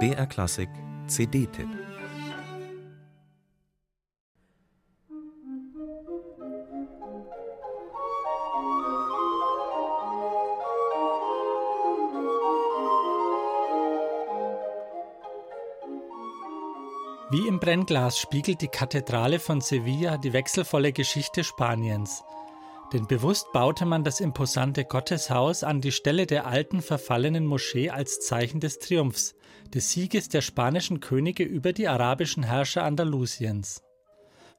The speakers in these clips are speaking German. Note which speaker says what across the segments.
Speaker 1: BR Klassik CD-Tipp
Speaker 2: Wie im Brennglas spiegelt die Kathedrale von Sevilla die wechselvolle Geschichte Spaniens. Denn bewusst baute man das imposante Gotteshaus an die Stelle der alten verfallenen Moschee als Zeichen des Triumphs, des Sieges der spanischen Könige über die arabischen Herrscher Andalusiens.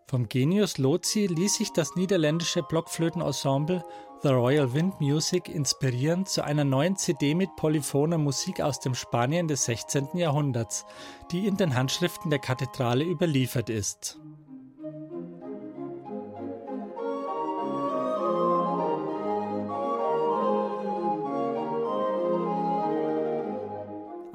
Speaker 2: Vom Genius Lozi ließ sich das niederländische Blockflötenensemble The Royal Wind Music inspirieren zu einer neuen CD mit polyphoner Musik aus dem Spanien des 16. Jahrhunderts, die in den Handschriften der Kathedrale überliefert ist.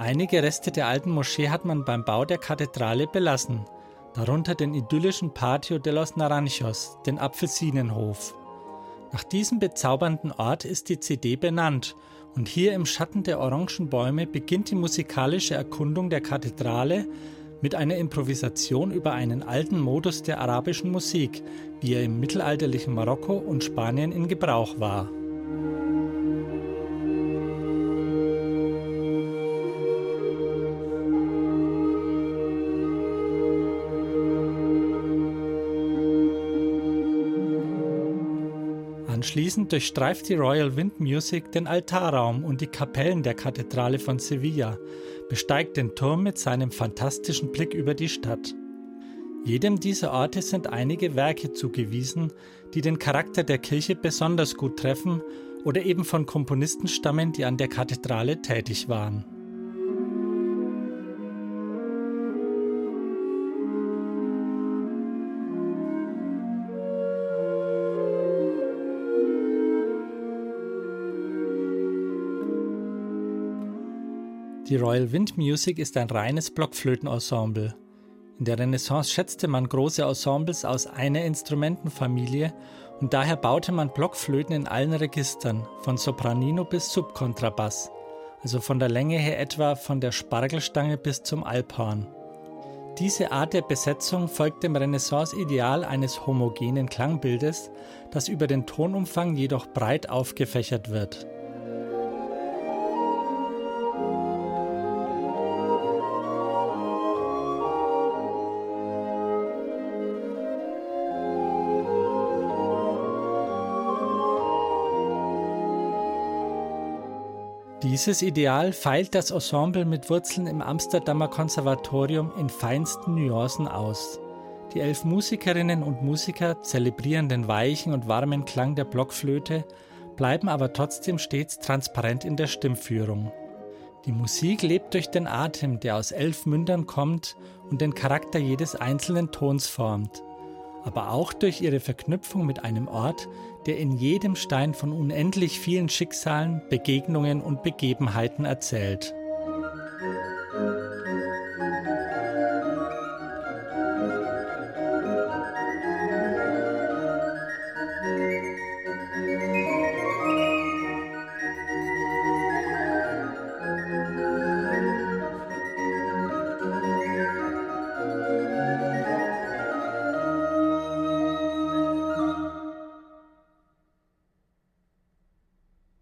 Speaker 2: Einige Reste der alten Moschee hat man beim Bau der Kathedrale belassen – darunter den idyllischen Patio de los Naranjos, den Apfelsinenhof. Nach diesem bezaubernden Ort ist die CD benannt und hier im Schatten der Orangenbäume beginnt die musikalische Erkundung der Kathedrale mit einer Improvisation über einen alten Modus der arabischen Musik, wie er im mittelalterlichen Marokko und Spanien in Gebrauch war. Anschließend durchstreift die Royal Wind Music den Altarraum und die Kapellen der Kathedrale von Sevilla, besteigt den Turm mit seinem fantastischen Blick über die Stadt. Jedem dieser Orte sind einige Werke zugewiesen, die den Charakter der Kirche besonders gut treffen oder eben von Komponisten stammen, die an der Kathedrale tätig waren. Die Royal Wind Music ist ein reines Blockflötenensemble. In der Renaissance schätzte man große Ensembles aus einer Instrumentenfamilie und daher baute man Blockflöten in allen Registern, von Sopranino bis Subkontrabass, also von der Länge her etwa von der Spargelstange bis zum Alphorn. Diese Art der Besetzung folgt dem Renaissance-Ideal eines homogenen Klangbildes, das über den Tonumfang jedoch breit aufgefächert wird. Dieses Ideal feilt das Ensemble mit Wurzeln im Amsterdamer Konservatorium in feinsten Nuancen aus. Die elf Musikerinnen und Musiker zelebrieren den weichen und warmen Klang der Blockflöte, bleiben aber trotzdem stets transparent in der Stimmführung. Die Musik lebt durch den Atem, der aus elf Mündern kommt und den Charakter jedes einzelnen Tons formt aber auch durch ihre Verknüpfung mit einem Ort, der in jedem Stein von unendlich vielen Schicksalen, Begegnungen und Begebenheiten erzählt.